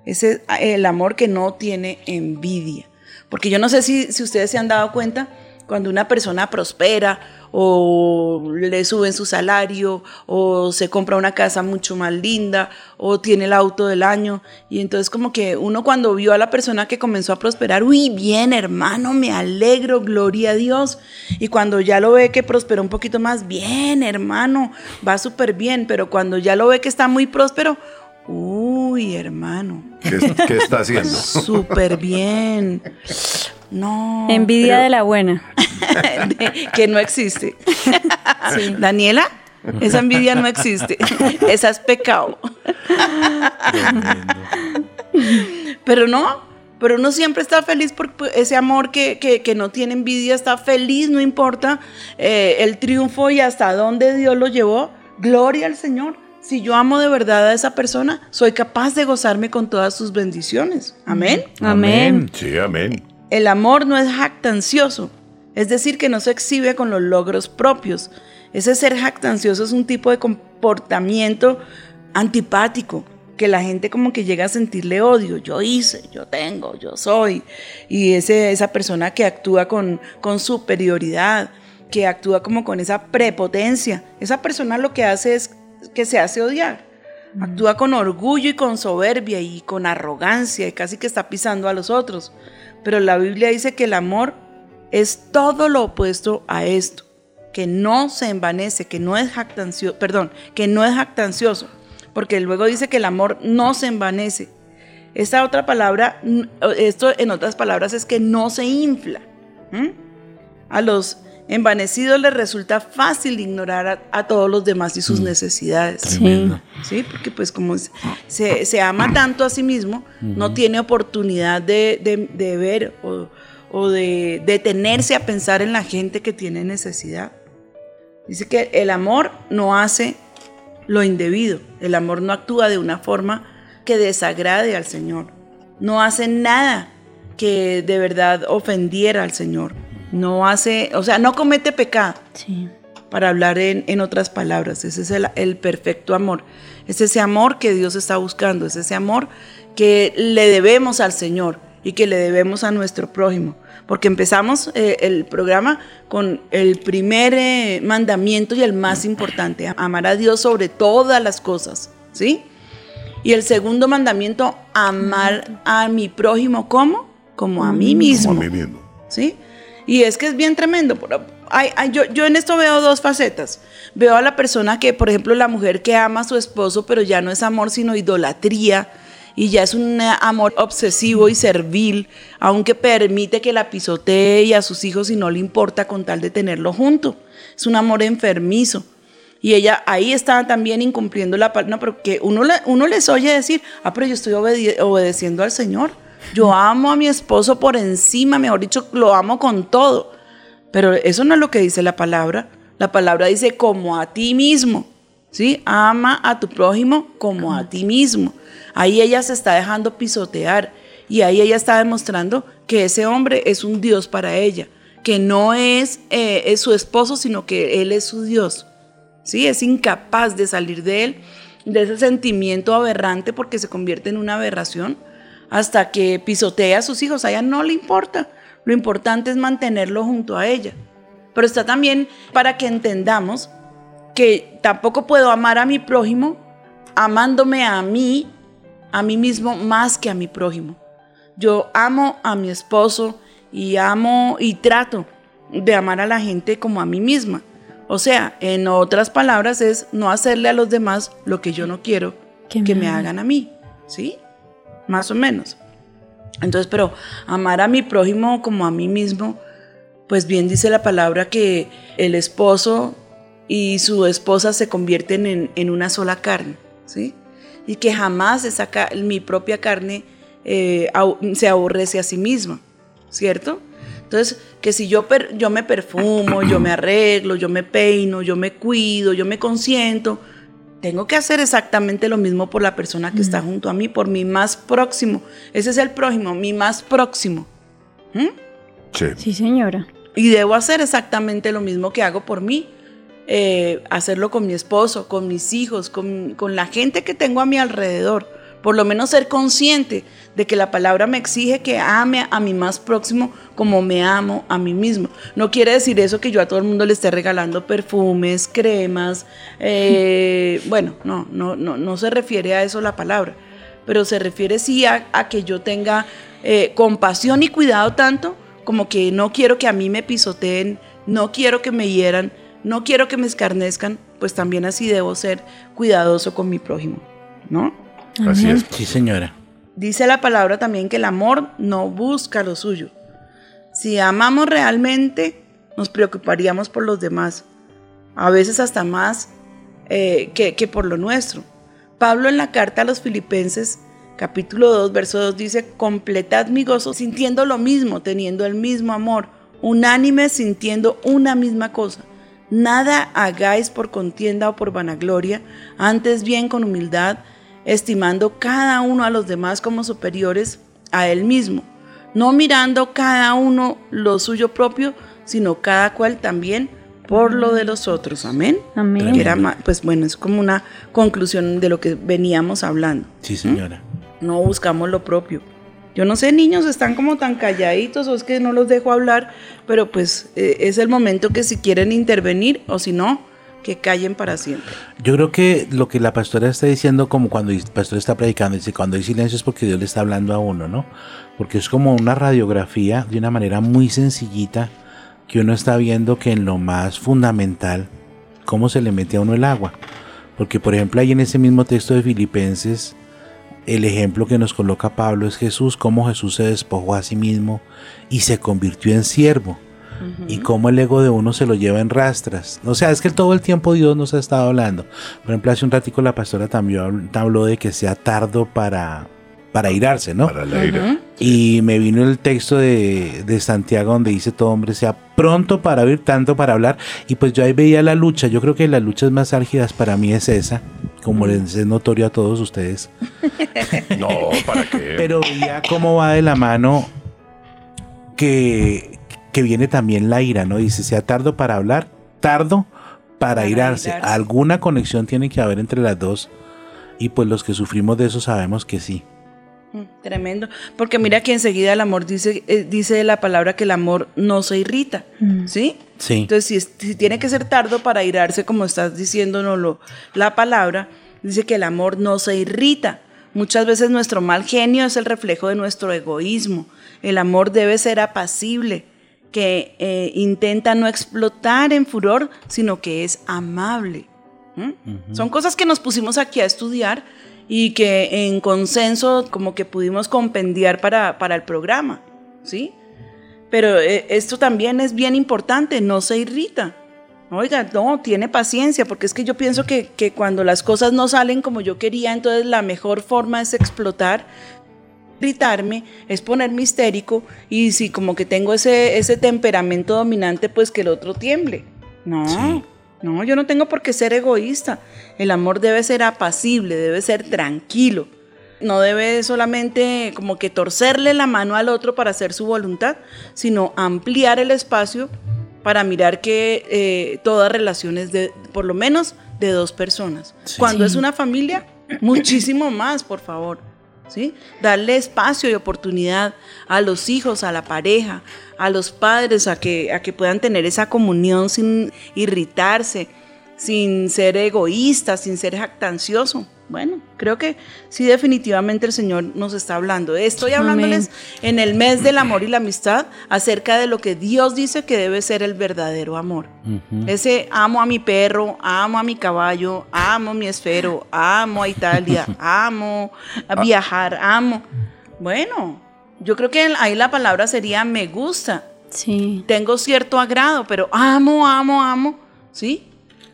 Ese es el amor que no tiene envidia. Porque yo no sé si, si ustedes se han dado cuenta, cuando una persona prospera o le suben su salario o se compra una casa mucho más linda o tiene el auto del año y entonces como que uno cuando vio a la persona que comenzó a prosperar, uy, bien hermano, me alegro, gloria a Dios. Y cuando ya lo ve que prosperó un poquito más, bien hermano, va súper bien, pero cuando ya lo ve que está muy próspero, uy hermano, ¿Qué, qué está haciendo? súper bien. No. Envidia pero- de la buena. de- que no existe. Daniela, esa envidia no existe. Esa es pecado. pero no, pero uno siempre está feliz por ese amor que, que- que no tiene envidia, está feliz, no importa eh, el triunfo y hasta dónde Dios lo llevó. Gloria al Señor. Si yo amo de verdad a esa persona, soy capaz de gozarme con todas sus bendiciones. Amén. Sí, amén. El amor no es jactancioso, es decir, que no se exhibe con los logros propios. Ese ser jactancioso es un tipo de comportamiento antipático, que la gente como que llega a sentirle odio. Yo hice, yo tengo, yo soy. Y ese, esa persona que actúa con, con superioridad, que actúa como con esa prepotencia, esa persona lo que hace es que se hace odiar. Actúa con orgullo y con soberbia y con arrogancia y casi que está pisando a los otros. Pero la Biblia dice que el amor es todo lo opuesto a esto, que no se envanece, que no es jactancioso, perdón, que no es jactancioso, porque luego dice que el amor no se envanece. Esta otra palabra, esto en otras palabras es que no se infla. A los envanecidos les resulta fácil ignorar a, a todos los demás y sus necesidades. Tremendo. Sí, porque pues como se, se- se ama tanto a sí mismo, no tiene oportunidad de, de- de ver o, o de detenerse a pensar en la gente que tiene necesidad. Dice que el amor no hace lo indebido, el amor no actúa de una forma que desagrade al Señor, no hace nada que de verdad ofendiera al Señor, no hace, o sea, no comete pecado para hablar en, en otras palabras. Ese es el, el perfecto amor. Es ese amor que Dios está buscando. Es ese amor que le debemos al Señor y que le debemos a nuestro prójimo. Porque empezamos eh, el programa con el primer eh, mandamiento y el más importante, amar a Dios sobre todas las cosas, ¿sí? Y el segundo mandamiento, amar a mi prójimo como como a mí mismo. Como a mí mismo. ¿sí? Y es que es bien tremendo. Hay- hay- yo, yo en esto veo dos facetas. Veo a la persona que, por ejemplo, la mujer que ama a su esposo, pero ya no es amor, sino idolatría. Y ya es un eh, amor obsesivo y servil, aunque permite que la pisotee a sus hijos y no le importa con tal de tenerlo junto. Es un amor enfermizo. Y ella ahí está también incumpliendo la palabra. No, pero que uno, uno les oye decir, ah, pero yo estoy obedeciendo al Señor. Yo amo a mi esposo por encima, mejor dicho, lo amo con todo. Pero eso no es lo que dice la palabra. La palabra dice como a ti mismo. ¿sí? Ama a tu prójimo como a ti mismo. Ahí ella se está dejando pisotear y ahí ella está demostrando que ese hombre es un Dios para ella, que no es, eh, es su esposo, sino que él es su Dios. ¿sí? Es incapaz de salir de él, de ese sentimiento aberrante porque se convierte en una aberración hasta que pisotea a sus hijos. A ella no le importa. Lo importante es mantenerlo junto a ella. Pero está también para que entendamos que tampoco puedo amar a mi prójimo amándome a mí, a mí mismo, más que a mi prójimo. Yo amo a mi esposo y amo y trato de amar a la gente como a mí misma. O sea, en otras palabras es no hacerle a los demás lo que yo no quiero que, me hagan a mí, ¿sí? Más o menos. Entonces, pero amar a mi prójimo como a mí mismo, pues bien dice la palabra que el esposo y su esposa se convierten en, en una sola carne, ¿sí? Y que jamás esa, mi propia carne eh, se aborrece a sí misma, ¿cierto? Entonces, que si yo, yo me perfumo, yo me arreglo, yo me peino, yo me cuido, yo me consiento, tengo que hacer exactamente lo mismo por la persona que está junto a mí, por mi más próximo. Ese es el prójimo, mi más próximo. ¿Mm? Sí, señora. Y debo hacer exactamente lo mismo que hago por mí. Eh, hacerlo con mi esposo, con mis hijos, con, con la gente que tengo a mi alrededor. Por lo menos ser consciente de que la palabra me exige que ame a mi más próximo como me amo a mí mismo. No quiere decir eso que yo a todo el mundo le esté regalando perfumes, cremas. eh, bueno, no, no, no, no se refiere a eso la palabra. Pero se refiere sí a, a que yo tenga eh, compasión y cuidado tanto como que no quiero que a mí me pisoteen, no quiero que me hieran, no quiero que me escarnezcan, pues también así debo ser cuidadoso con mi prójimo, ¿no? Así es. Sí, señora. Dice la palabra también que el amor no busca lo suyo. Si amamos realmente, nos preocuparíamos por los demás, a veces hasta más eh, que, que por lo nuestro. Pablo en la carta a los filipenses, capítulo 2, verso 2, dice, completad mi gozo sintiendo lo mismo, teniendo el mismo amor, unánime sintiendo una misma cosa. Nada hagáis por contienda o por vanagloria, antes bien con humildad, estimando cada uno a los demás como superiores a él mismo, no mirando cada uno lo suyo propio, sino cada cual también por lo de los otros. Amén. Amén. Que era pues bueno, es como una conclusión de lo que veníamos hablando. Sí, señora. No buscamos lo propio. Yo no sé, niños están como tan calladitos o es que no los dejo hablar, pero pues eh, es el momento que si quieren intervenir o si no, que callen para siempre. Yo creo que lo que la pastora está diciendo, como cuando el pastor está predicando, dice, cuando hay silencio es porque Dios le está hablando a uno, ¿no? Porque es como una radiografía de una manera muy sencillita que uno está viendo que en lo más fundamental, cómo se le mete a uno el agua. Porque, por ejemplo, ahí en ese mismo texto de Filipenses, el ejemplo que nos coloca Pablo es Jesús, cómo Jesús se despojó a sí mismo y se convirtió en siervo. Y cómo el ego de uno se lo lleva en rastras. O sea, es que todo el tiempo Dios nos ha estado hablando. Por ejemplo, hace un ratico la pastora también habl- habló de que sea tardo para, para irarse, ¿no? Para la ira. Ujú. Y me vino el texto de, de Santiago donde dice todo hombre sea pronto para oír, tanto para hablar. Y pues yo ahí veía la lucha. Yo creo que las luchas más álgidas para mí es esa, como les es notorio a todos ustedes. No, ¿para qué? Pero ya cómo va de la mano que, que viene también la ira, ¿no? Dice, sea tardo para hablar, tardo para, irarse. irarse. Alguna conexión tiene que haber entre las dos. Y pues los que sufrimos de eso sabemos que sí. Mm, Tremendo. Porque mira que enseguida el amor dice, eh, dice la palabra que el amor no se irrita. ¿Sí? Sí. Entonces, si, tiene que ser tardo para irarse, como estás diciéndonos la palabra, dice que el amor no se irrita. Muchas veces nuestro mal genio es el reflejo de nuestro egoísmo. El amor debe ser apacible, que eh, intenta no explotar en furor, sino que es amable. ¿Mm? Son cosas que nos pusimos aquí a estudiar y que en consenso como que pudimos compendiar para, para el programa, ¿sí? Pero eh, esto también es bien importante, no se irrita. Oiga, no, tiene paciencia, porque es que yo pienso que, que cuando las cosas no salen como yo quería, entonces la mejor forma es explotar, gritarme, es ponerme histérico y si como que tengo ese, ese temperamento dominante, pues que el otro tiemble. No, No, yo no tengo por qué ser egoísta. El amor debe ser apacible, debe ser tranquilo. No debe solamente como que torcerle la mano al otro para hacer su voluntad, sino ampliar el espacio para mirar que eh, toda relación es de, por lo menos, de dos personas. Sí. Cuando es una familia, muchísimo más, por favor. ¿Sí? Darle espacio y oportunidad a los hijos, a la pareja, a los padres, a que, a que puedan tener esa comunión sin irritarse, sin ser egoísta, sin ser jactancioso. Bueno, creo que sí definitivamente el Señor nos está hablando. Estoy Amén. hablándoles en el mes del amor y la amistad acerca de lo que Dios dice que debe ser el verdadero amor. Ese amo a mi perro, amo a mi caballo, amo mi esfero, amo a Italia, amo a viajar, amo. Bueno, yo creo que ahí la palabra sería me gusta. Sí. Tengo cierto agrado, pero amo, amo, amo, ¿sí?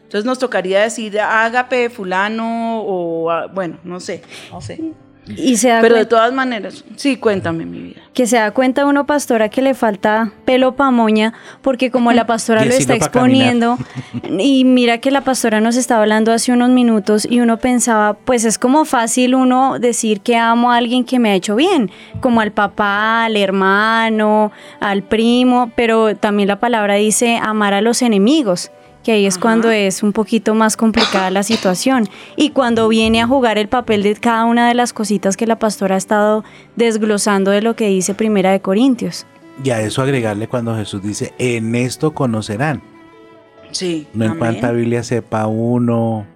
Entonces nos tocaría decir ágape fulano o ah, bueno, no sé, no sé. Y se da Pero de todas maneras, sí, cuéntame mi vida. que se da cuenta uno, pastora, que le falta pelo pa' moña, porque como la pastora lo está exponiendo, y mira que la pastora nos estaba hablando hace unos minutos y uno pensaba, pues es como fácil uno decir que amo a alguien que me ha hecho bien, como al papá, al hermano, al primo, pero también la palabra dice amar a los enemigos que ahí es cuando es un poquito más complicada la situación. Y cuando viene a jugar el papel de cada una de las cositas que la pastora ha estado desglosando de lo que dice Primera de Corintios. Y a eso agregarle cuando Jesús dice, en esto conocerán. Sí. No en amén. cuánta Biblia sepa uno.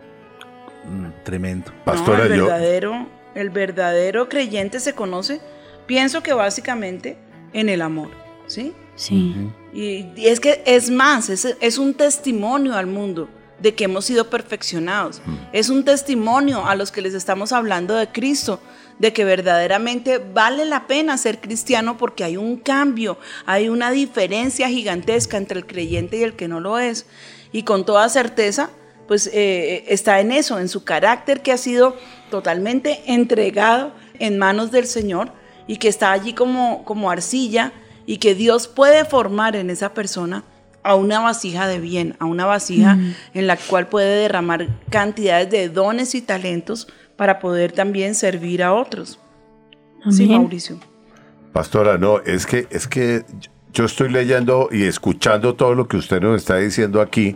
Mm, Tremendo. No, el verdadero, el verdadero creyente se conoce, pienso que básicamente en el amor, ¿sí? Sí. Y, y es que es más, es, es un testimonio al mundo de que hemos sido perfeccionados. Es un testimonio a los que les estamos hablando de Cristo, de que verdaderamente vale la pena ser cristiano porque hay un cambio, hay una diferencia gigantesca entre el creyente y el que no lo es. Y con toda certeza, pues eh, está en eso, en su carácter que ha sido totalmente entregado en manos del Señor y que está allí como, como arcilla y que Dios puede formar en esa persona a una vasija de bien, a una vasija Mm. en la cual puede derramar cantidades de dones y talentos para poder también servir a otros. Sí. Mauricio. Pastora, no, es que, es que yo estoy leyendo y escuchando todo lo que usted nos está diciendo aquí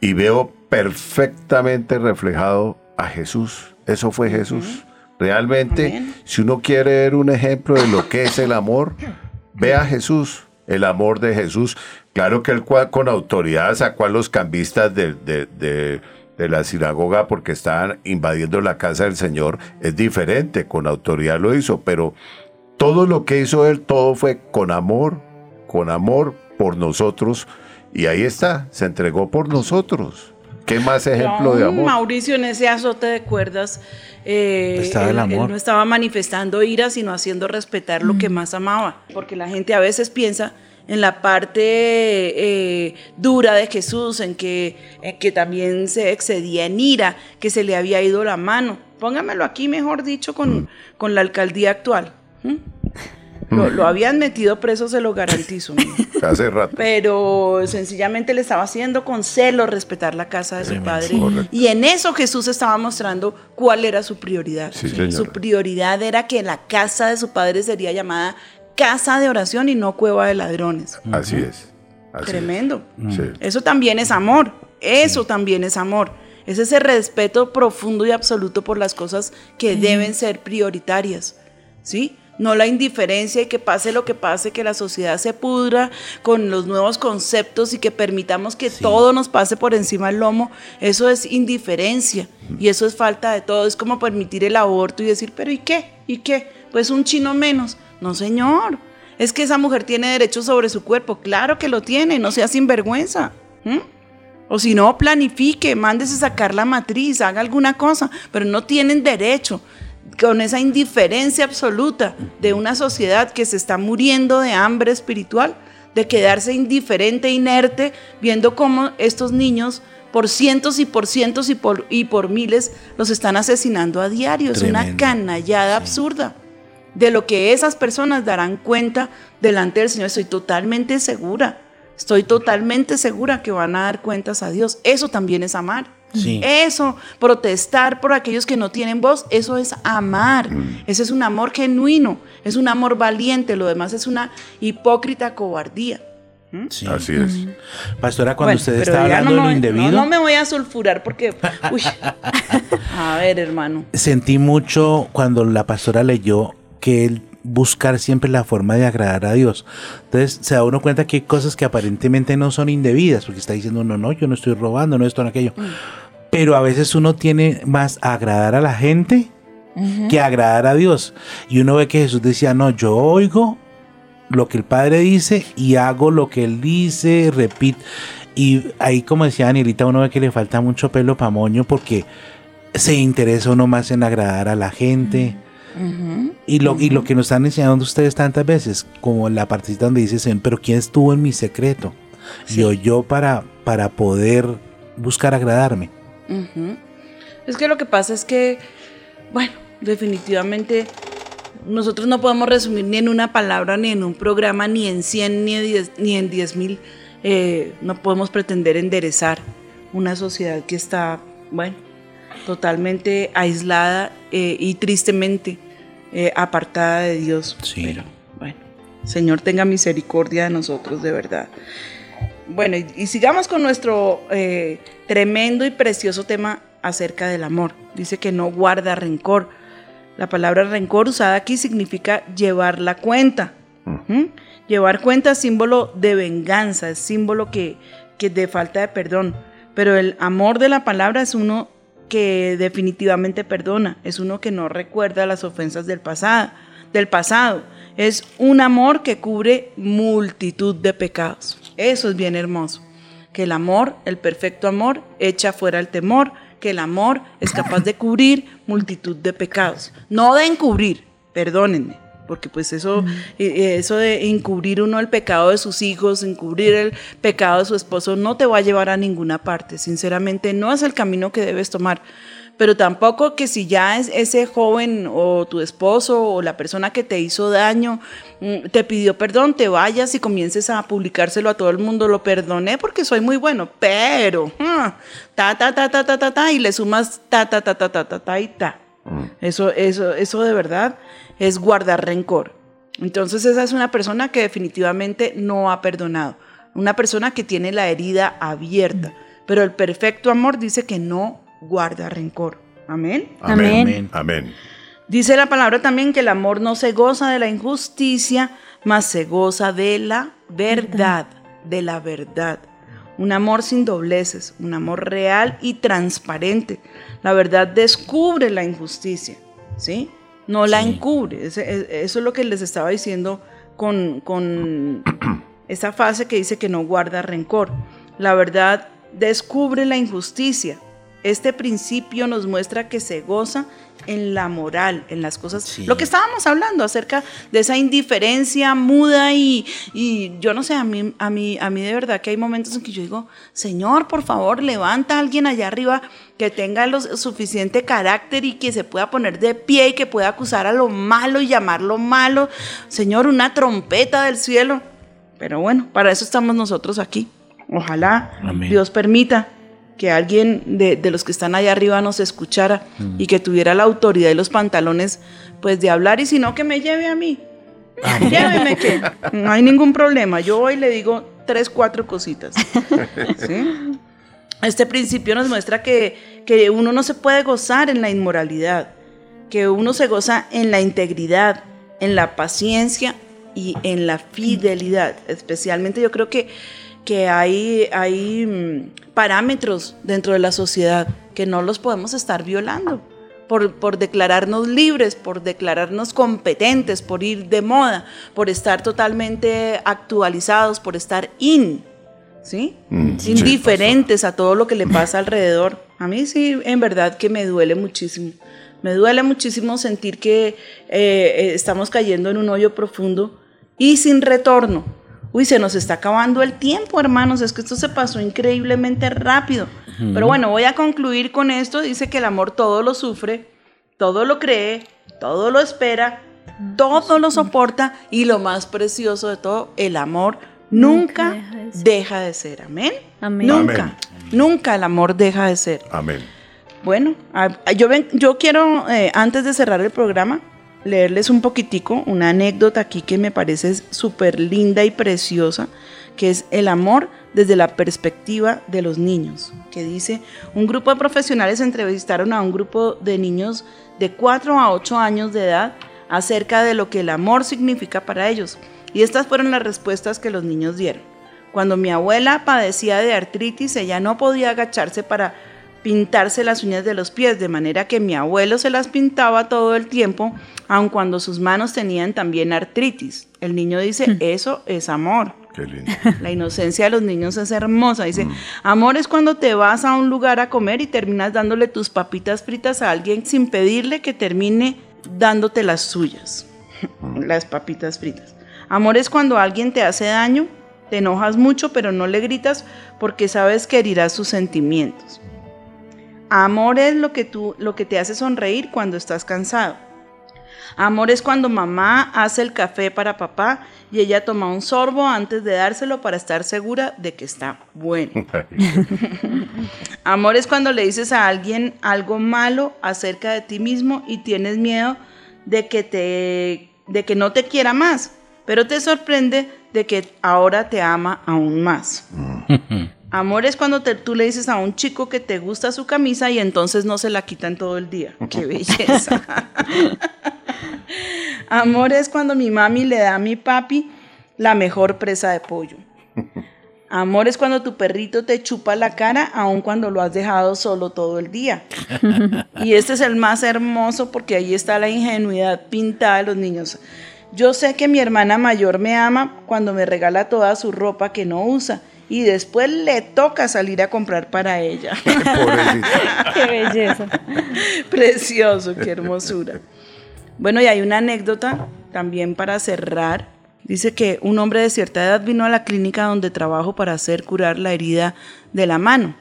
y veo perfectamente reflejado a Jesús. Eso fue Jesús. Realmente, si uno quiere ver un ejemplo de lo que es el amor, ve a Jesús, el amor de Jesús. Claro que él con autoridad sacó a los cambistas de, de- de- de la sinagoga porque estaban invadiendo la casa del Señor. Es diferente, con autoridad lo hizo, pero todo lo que hizo él, todo fue con amor, con amor por nosotros. Y ahí está, se entregó por nosotros. ¿Qué más ejemplo de amor? Mauricio en ese azote de cuerdas eh, Estaba él, el amor. él no estaba manifestando ira, sino haciendo respetar lo que más amaba. Porque la gente a veces piensa en la parte eh, dura de Jesús, en que, en que también se excedía en ira, que se le había ido la mano. Póngamelo aquí, mejor dicho, con, con la alcaldía actual. ¿Mm? Lo, lo habían metido preso, se lo garantizo. Hace rato. Pero sencillamente le estaba haciendo con celo respetar la casa de su padre. Correcto. Y en eso Jesús estaba mostrando cuál era su prioridad. Sí, su prioridad era que la casa de su padre sería llamada casa de oración y no cueva de ladrones. Así es. así Tremendo. es. Sí. Eso también es amor. Eso también es amor. Es ese respeto profundo y absoluto por las cosas que Sí. deben ser prioritarias. ¿Sí? No la indiferencia y que pase lo que pase, que la sociedad se pudra con los nuevos conceptos y que permitamos que todo nos pase por encima del lomo. Eso es indiferencia y eso es falta de todo. Es como permitir el aborto y decir, pero ¿y qué? ¿Y qué? Pues un chino menos. No, señor. Es que esa mujer tiene derecho sobre su cuerpo. Claro que lo tiene, no sea sinvergüenza. ¿Mm? O si no, planifique, mándese sacar la matriz, haga alguna cosa, pero no tienen derecho con esa indiferencia absoluta de una sociedad que se está muriendo de hambre espiritual, de quedarse indiferente, inerte, viendo cómo estos niños por cientos y por cientos y por, y por miles los están asesinando a diario. Es una canallada absurda. De lo que esas personas darán cuenta delante del Señor, estoy totalmente segura. Estoy totalmente segura que van a dar cuentas a Dios. Eso también es amar. Sí. Eso, protestar por aquellos que no tienen voz, eso es amar. Ese es un amor genuino, es un amor valiente, lo demás es una hipócrita cobardía. Sí. Así es. Pastora, cuando Bueno, usted está hablando no de lo me- indebido, No, no me voy a sulfurar porque. uy. A ver, hermano. sentí mucho cuando la pastora leyó que el buscar siempre la forma de agradar a Dios. Entonces se da uno cuenta que hay cosas que aparentemente no son indebidas, porque está diciendo uno, no, yo no estoy robando, no esto, no aquello. Pero a veces uno tiene más agradar a la gente que agradar a Dios. Y uno ve que Jesús decía, no, yo oigo lo que el Padre dice y hago lo que Él dice, repito. Y ahí, como decía Danielita, uno ve que le falta mucho pelo pa' moño porque se interesa uno más en agradar a la gente. Y lo, y lo que nos están enseñando ustedes tantas veces, como la partecita donde dice, "Señor, pero ¿quién estuvo en mi secreto? Y yo para, para poder buscar agradarme. Es que lo que pasa es que, bueno, definitivamente nosotros no podemos resumir ni en una palabra, ni en un programa, ni en 100, ni en 10 ni en 10 mil. eh, no podemos pretender enderezar una sociedad que está, bueno, totalmente aislada eh, y tristemente eh, apartada de Dios. Pero, bueno, Señor tenga misericordia de nosotros, de verdad. Bueno, y, y sigamos con nuestro eh, tremendo y precioso tema acerca del amor. Dice que no guarda rencor. La palabra rencor usada aquí significa llevar la cuenta. Ujú. Llevar cuenta es símbolo de venganza, es símbolo que, que de falta de perdón. Pero el amor de la palabra es uno que definitivamente perdona, es uno que no recuerda las ofensas del pasado, del pasado. Es un amor que cubre multitud de pecados. Eso es bien hermoso. Que el amor, el perfecto amor, echa fuera el temor, que el amor es capaz de cubrir multitud de pecados. No de encubrir, perdónenme, porque pues eso, eh, eso de encubrir uno el pecado de sus hijos, encubrir el pecado de su esposo, no te va a llevar a ninguna parte. Sinceramente, no es el camino que debes tomar. Pero tampoco que si ya es ese joven o tu esposo o la persona que te hizo daño mm, te pidió perdón, te vayas y comiences a publicárselo a todo el mundo. Lo perdoné porque soy muy bueno, pero ah, ta ta ta ta ta ta ta y le sumas ta ta ta ta ta ta ta y ta. Eso, eso, eso de verdad es guardar rencor. Entonces esa es una persona que definitivamente no ha perdonado, una persona que tiene la herida abierta, pero el perfecto amor dice que no guarda rencor. Amén. Amén. Amén. Dice la palabra también que el amor no se goza de la injusticia, mas se goza de la verdad, de la verdad. Un amor sin dobleces, un amor real y transparente. La verdad descubre la injusticia, ¿sí? No la encubre. E- Eso es lo que les estaba diciendo con, con esa fase que dice que no guarda rencor. La verdad descubre la injusticia. Este principio nos muestra que se goza en la moral, en las cosas. Lo que estábamos hablando acerca de esa indiferencia muda y, y yo no sé, a mí, a, mí, a mí de verdad que hay momentos en que yo digo, Señor, por favor, levanta a alguien allá arriba que tenga lo suficiente carácter y que se pueda poner de pie y que pueda acusar a lo malo y llamarlo malo. Señor, una trompeta del cielo. Pero bueno, para eso estamos nosotros aquí. Ojalá Amén. Dios permita que alguien de, de los que están allá arriba nos escuchara y que tuviera la autoridad y los pantalones pues de hablar y si no que me lleve a mí. Lléveme que no hay ningún problema. Yo hoy le digo tres, cuatro cositas. ¿Sí? Este principio nos muestra que, que uno no se puede gozar en la inmoralidad, que uno se goza en la integridad, en la paciencia y en la fidelidad. Especialmente yo creo que, que hay, hay mm, parámetros dentro de la sociedad que no los podemos estar violando. Por, por declararnos libres, por declararnos competentes, por ir de moda, por estar totalmente actualizados, por estar in. ¿sí? Mm, sí, Indiferentes a todo lo que le pasa alrededor. A mí sí, en verdad que me duele muchísimo. Me duele muchísimo sentir que eh, eh, estamos cayendo en un hoyo profundo y sin retorno. Uy, se nos está acabando el tiempo, hermanos. Es que esto se pasó increíblemente rápido. Pero bueno, voy a concluir con esto. Dice que el amor todo lo sufre, todo lo cree, todo lo espera, todo lo soporta y lo más precioso de todo, el amor nunca deja de ser. Amén. Amén. Nunca, Amén. nunca el amor deja de ser. Amén. Bueno, yo, ven, yo quiero, eh, antes de cerrar el programa, leerles un poquitico una anécdota aquí que me parece súper linda y preciosa, que es el amor desde la perspectiva de los niños, que dice, un grupo de profesionales entrevistaron a un grupo de niños de 4 a 8 años de edad acerca de lo que el amor significa para ellos. Y estas fueron las respuestas que los niños dieron. Cuando mi abuela padecía de artritis, ella no podía agacharse para pintarse las uñas de los pies, de manera que mi abuelo se las pintaba todo el tiempo, aun cuando sus manos tenían también artritis. El niño dice, eso es amor. Qué lindo. La inocencia de los niños es hermosa. Dice, amor es cuando te vas a un lugar a comer y terminas dándole tus papitas fritas a alguien sin pedirle que termine dándote las suyas, las papitas fritas. Amor es cuando alguien te hace daño, te enojas mucho, pero no le gritas porque sabes que herirás sus sentimientos. Amor es lo que, tú, lo que te hace sonreír cuando estás cansado. Amor es cuando mamá hace el café para papá y ella toma un sorbo antes de dárselo para estar segura de que está bueno. Amor es cuando le dices a alguien algo malo acerca de ti mismo y tienes miedo de que te de que no te quiera más, pero te sorprende de que ahora te ama aún más. Amor es cuando te- tú le dices a un chico que te gusta su camisa y entonces no se la quitan todo el día. ¡Qué belleza! Amor es cuando mi mami le da a mi papi la mejor presa de pollo. Amor es cuando tu perrito te chupa la cara aun cuando lo has dejado solo todo el día. Y este es el más hermoso porque ahí está la ingenuidad pintada de los niños. Yo sé que mi hermana mayor me ama cuando me regala toda su ropa que no usa y después le toca salir a comprar para ella. Qué belleza. Precioso, qué hermosura. Bueno, y hay una anécdota también para cerrar. Dice que un hombre de cierta edad vino a la clínica donde trabajo para hacer curar la herida de la mano.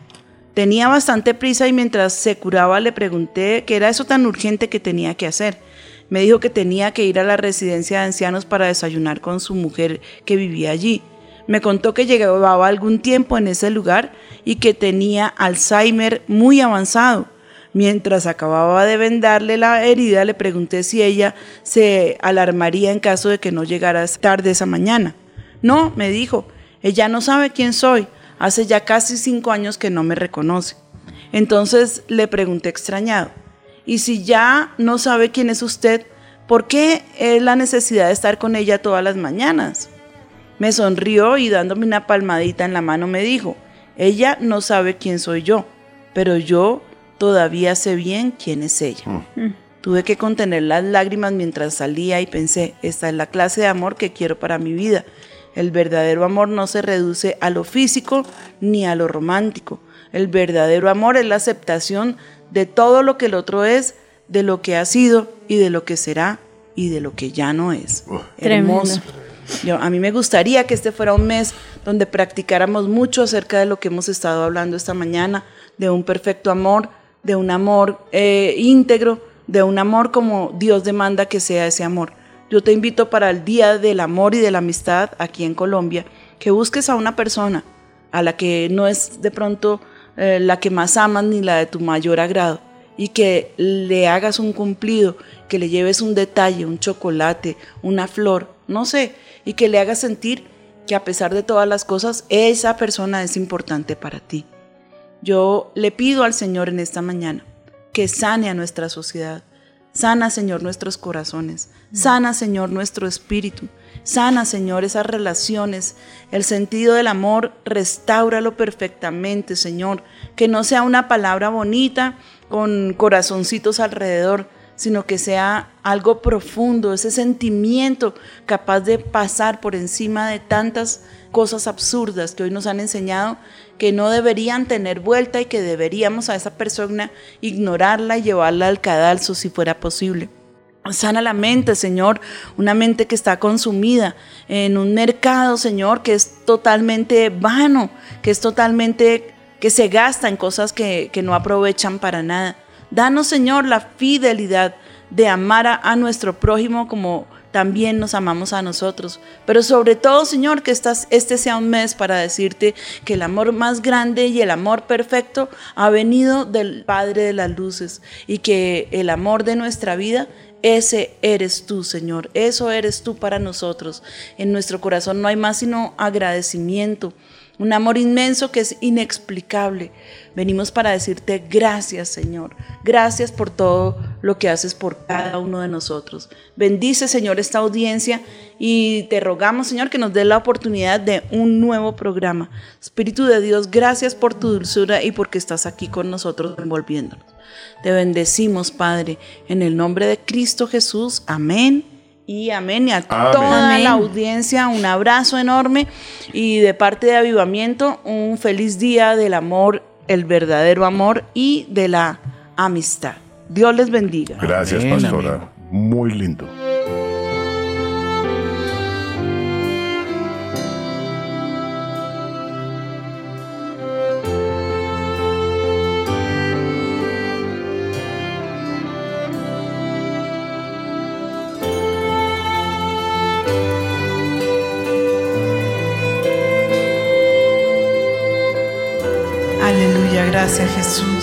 Tenía bastante prisa y mientras se curaba le pregunté qué era eso tan urgente que tenía que hacer. Me dijo que tenía que ir a la residencia de ancianos para desayunar con su mujer que vivía allí. Me contó que llevaba algún tiempo en ese lugar y que tenía Alzheimer muy avanzado. Mientras acababa de vendarle la herida, le pregunté si ella se alarmaría en caso de que no llegara tarde esa mañana. No, me dijo, ella no sabe quién soy. Hace ya casi cinco años que no me reconoce. Entonces le pregunté extrañado, ¿y si ya no sabe quién es usted, por qué es la necesidad de estar con ella todas las mañanas? Me sonrió y dándome una palmadita en la mano me dijo, ella no sabe quién soy yo, pero yo todavía sé bien quién es ella. Tuve que contener las lágrimas mientras salía y pensé, esta es la clase de amor que quiero para mi vida. El verdadero amor no se reduce a lo físico ni a lo romántico. El verdadero amor es la aceptación de todo lo que el otro es, de lo que ha sido y de lo que será y de lo que ya no es. Hermoso. Yo, a mí me gustaría que este fuera un mes donde practicáramos mucho acerca de lo que hemos estado hablando esta mañana, de un perfecto amor, de un amor eh, íntegro, de un amor como Dios demanda que sea ese amor. Yo te invito para el Día del Amor y de la Amistad aquí en Colombia, que busques a una persona a la que no es de pronto eh, la que más amas ni la de tu mayor agrado, y que le hagas un cumplido, que le lleves un detalle, un chocolate, una flor, no sé, y que le hagas sentir que a pesar de todas las cosas, esa persona es importante para ti. Yo le pido al Señor en esta mañana que sane a nuestra sociedad. Sana, Señor, nuestros corazones. Sana, Señor, nuestro espíritu. Sana, Señor, esas relaciones. El sentido del amor, restáuralo perfectamente, Señor. Que no sea una palabra bonita con corazoncitos alrededor, sino que sea algo profundo, ese sentimiento capaz de pasar por encima de tantas cosas absurdas que hoy nos han enseñado que no deberían tener vuelta y que deberíamos a esa persona ignorarla y llevarla al cadalso si fuera posible. Sana la mente, Señor, una mente que está consumida en un mercado, Señor, que es totalmente vano, que es totalmente, que se gasta en cosas que, que no aprovechan para nada. Danos, Señor, la fidelidad de amar a, nuestro prójimo como también nos amamos a nosotros. Pero sobre todo, Señor, que estas- este sea un mes para decirte que el amor más grande y el amor perfecto ha venido del Padre de las Luces y que el amor de nuestra vida ese eres tú, Señor. Eso eres tú para nosotros. En nuestro corazón no hay más sino agradecimiento. Un amor inmenso que es inexplicable. Venimos para decirte gracias, Señor. Gracias por todo lo que haces por cada uno de nosotros. Bendice, Señor, esta audiencia y te rogamos, Señor, que nos dé la oportunidad de un nuevo programa. Espíritu de Dios, gracias por tu dulzura y porque estás aquí con nosotros envolviéndonos. Te bendecimos, Padre, en el nombre de Cristo Jesús. Amén. Y amén. Y a Amén. toda Amén. la audiencia, un abrazo enorme. Y de parte de Avivamiento, un feliz día del amor, el verdadero amor y de la amistad. Dios les bendiga. Gracias, Amén, pastora. Muy lindo. Aleluya, gracias